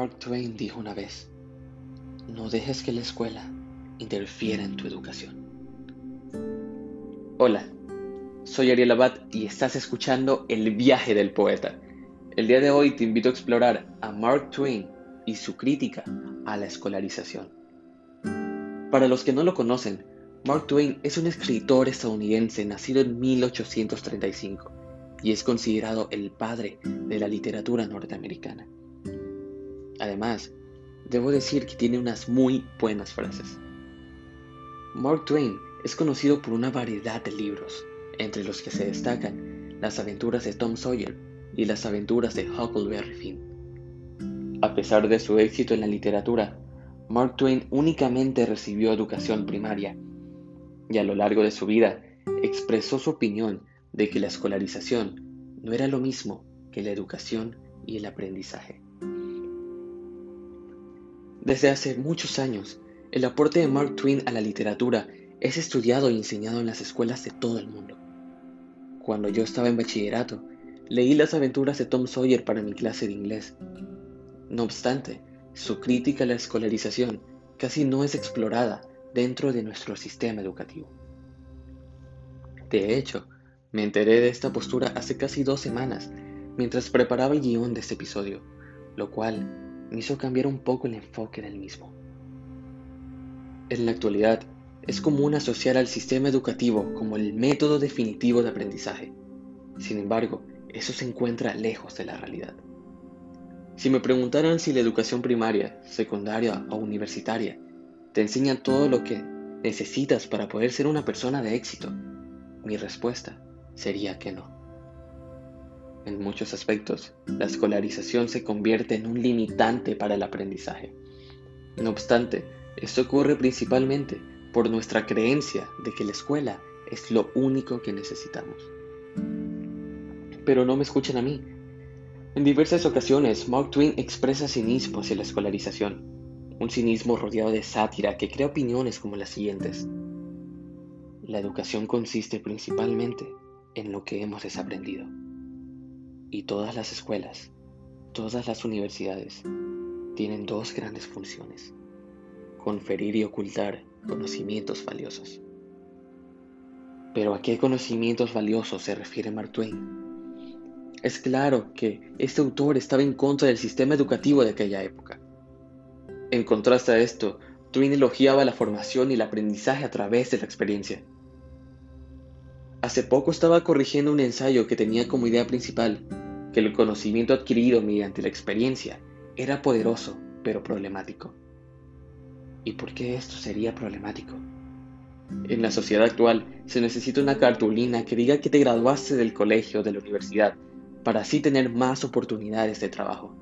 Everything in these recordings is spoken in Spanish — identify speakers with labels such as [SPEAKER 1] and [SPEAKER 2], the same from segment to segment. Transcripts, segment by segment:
[SPEAKER 1] Mark Twain dijo una vez, no dejes que la escuela interfiera en tu educación. Hola, soy Ariel Abad y estás escuchando El viaje del poeta. El día de hoy te invito a explorar a Mark Twain y su crítica a la escolarización. Para los que no lo conocen, Mark Twain es un escritor estadounidense nacido en 1835 y es considerado el padre de la literatura norteamericana. Además, debo decir que tiene unas muy buenas frases. Mark Twain es conocido por una variedad de libros, entre los que se destacan Las aventuras de Tom Sawyer y Las aventuras de Huckleberry Finn. A pesar de su éxito en la literatura, Mark Twain únicamente recibió educación primaria y a lo largo de su vida expresó su opinión de que la escolarización no era lo mismo que la educación y el aprendizaje. Desde hace muchos años, el aporte de Mark Twain a la literatura es estudiado y enseñado en las escuelas de todo el mundo. Cuando yo estaba en bachillerato, leí las aventuras de Tom Sawyer para mi clase de inglés. No obstante, su crítica a la escolarización casi no es explorada dentro de nuestro sistema educativo. De hecho, me enteré de esta postura hace casi dos semanas mientras preparaba el guion de este episodio, lo cual me hizo cambiar un poco el enfoque del mismo. En la actualidad, es común asociar al sistema educativo como el método definitivo de aprendizaje. Sin embargo, eso se encuentra lejos de la realidad. Si me preguntaran si la educación primaria, secundaria o universitaria te enseña todo lo que necesitas para poder ser una persona de éxito, mi respuesta sería que no. En muchos aspectos, la escolarización se convierte en un limitante para el aprendizaje. No obstante, esto ocurre principalmente por nuestra creencia de que la escuela es lo único que necesitamos. Pero no me escuchen a mí. En diversas ocasiones, Mark Twain expresa cinismo hacia la escolarización, un cinismo rodeado de sátira que crea opiniones como las siguientes. La educación consiste principalmente en lo que hemos desaprendido. Y todas las escuelas, todas las universidades, tienen dos grandes funciones. Conferir y ocultar conocimientos valiosos. Pero ¿a qué conocimientos valiosos se refiere Mark Twain? Es claro que este autor estaba en contra del sistema educativo de aquella época. En contraste a esto, Twain elogiaba la formación y el aprendizaje a través de la experiencia. Hace poco estaba corrigiendo un ensayo que tenía como idea principal que el conocimiento adquirido mediante la experiencia era poderoso, pero problemático. ¿Y por qué esto sería problemático? En la sociedad actual se necesita una cartulina que diga que te graduaste del colegio o de la universidad para así tener más oportunidades de trabajo.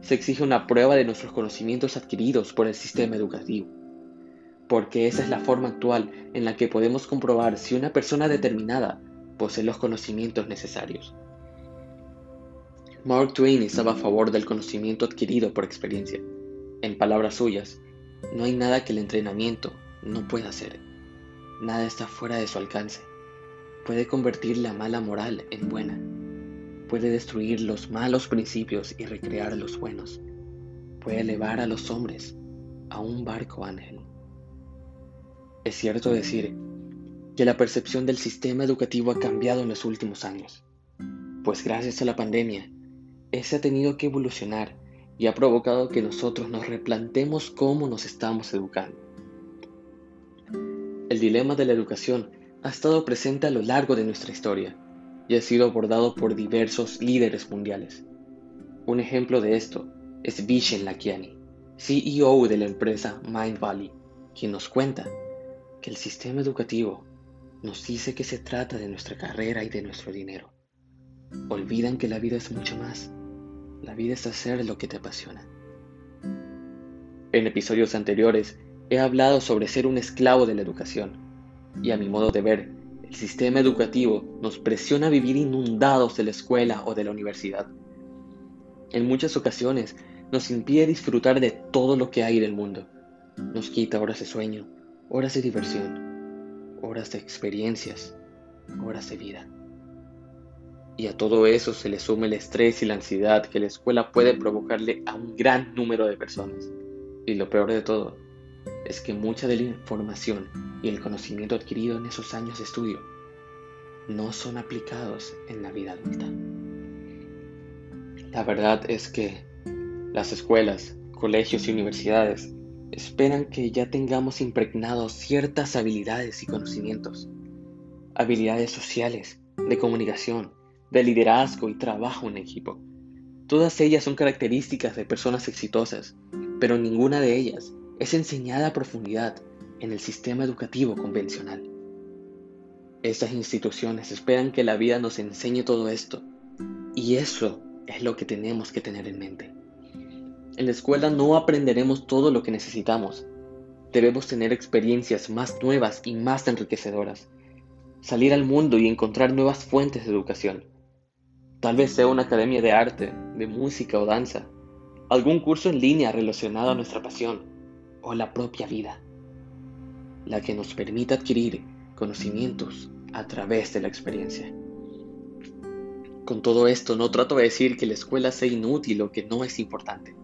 [SPEAKER 1] Se exige una prueba de nuestros conocimientos adquiridos por el sistema educativo porque esa es la forma actual en la que podemos comprobar si una persona determinada posee los conocimientos necesarios. Mark Twain estaba a favor del conocimiento adquirido por experiencia. En palabras suyas, no hay nada que el entrenamiento no pueda hacer. Nada está fuera de su alcance. Puede convertir la mala moral en buena. Puede destruir los malos principios y recrear los buenos. Puede elevar a los hombres a un barco ángel. Es cierto decir que la percepción del sistema educativo ha cambiado en los últimos años, pues gracias a la pandemia, ese ha tenido que evolucionar y ha provocado que nosotros nos replantemos cómo nos estamos educando. El dilema de la educación ha estado presente a lo largo de nuestra historia y ha sido abordado por diversos líderes mundiales. Un ejemplo de esto es Vishen Lakiani, CEO de la empresa Mind Valley, quien nos cuenta que el sistema educativo nos dice que se trata de nuestra carrera y de nuestro dinero. Olvidan que la vida es mucho más. La vida es hacer lo que te apasiona. En episodios anteriores he hablado sobre ser un esclavo de la educación y a mi modo de ver, el sistema educativo nos presiona a vivir inundados de la escuela o de la universidad. En muchas ocasiones nos impide disfrutar de todo lo que hay en el mundo. Nos quita horas de sueño, horas de diversión, horas de experiencias, horas de vida. Y a todo eso se le suma el estrés y la ansiedad que la escuela puede provocarle a un gran número de personas. Y lo peor de todo es que mucha de la información y el conocimiento adquirido en esos años de estudio no son aplicados en la vida adulta. La verdad es que las escuelas, colegios y universidades esperan que ya tengamos impregnados ciertas habilidades y conocimientos, habilidades sociales, de comunicación, de liderazgo y trabajo en equipo. Todas ellas son características de personas exitosas, pero ninguna de ellas es enseñada a profundidad en el sistema educativo convencional. Estas instituciones esperan que la vida nos enseñe todo esto, y eso es lo que tenemos que tener en mente. En la escuela no aprenderemos todo lo que necesitamos. Debemos tener experiencias más nuevas y más enriquecedoras. Salir al mundo y encontrar nuevas fuentes de educación. Tal vez sea una academia de arte, de música o danza. Algún curso en línea relacionado a nuestra pasión o la propia vida. La que nos permita adquirir conocimientos a través de la experiencia. Con todo esto no trato de decir que la escuela sea inútil o que no es importante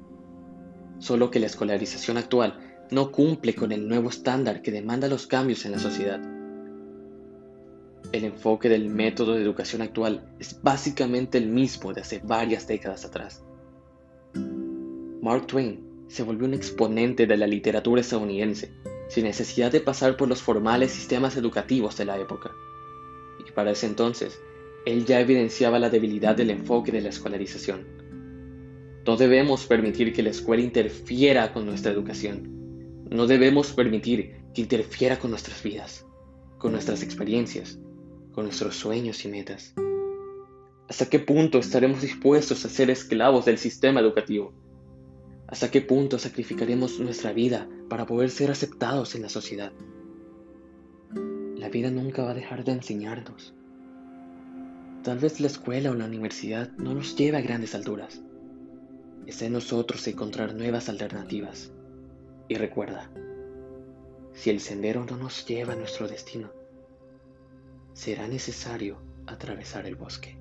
[SPEAKER 1] solo que la escolarización actual no cumple con el nuevo estándar que demanda los cambios en la sociedad. El enfoque del método de educación actual es básicamente el mismo de hace varias décadas atrás. Mark Twain se volvió un exponente de la literatura estadounidense, sin necesidad de pasar por los formales sistemas educativos de la época. Y para ese entonces, él ya evidenciaba la debilidad del enfoque de la escolarización no debemos permitir que la escuela interfiera con nuestra educación. No debemos permitir que interfiera con nuestras vidas, con nuestras experiencias, con nuestros sueños y metas. ¿Hasta qué punto estaremos dispuestos a ser esclavos del sistema educativo? ¿Hasta qué punto sacrificaremos nuestra vida para poder ser aceptados en la sociedad? La vida nunca va a dejar de enseñarnos. Tal vez la escuela o la universidad no nos lleve a grandes alturas, Está en nosotros encontrar nuevas alternativas. Y recuerda, si el sendero no nos lleva a nuestro destino, será necesario atravesar el bosque.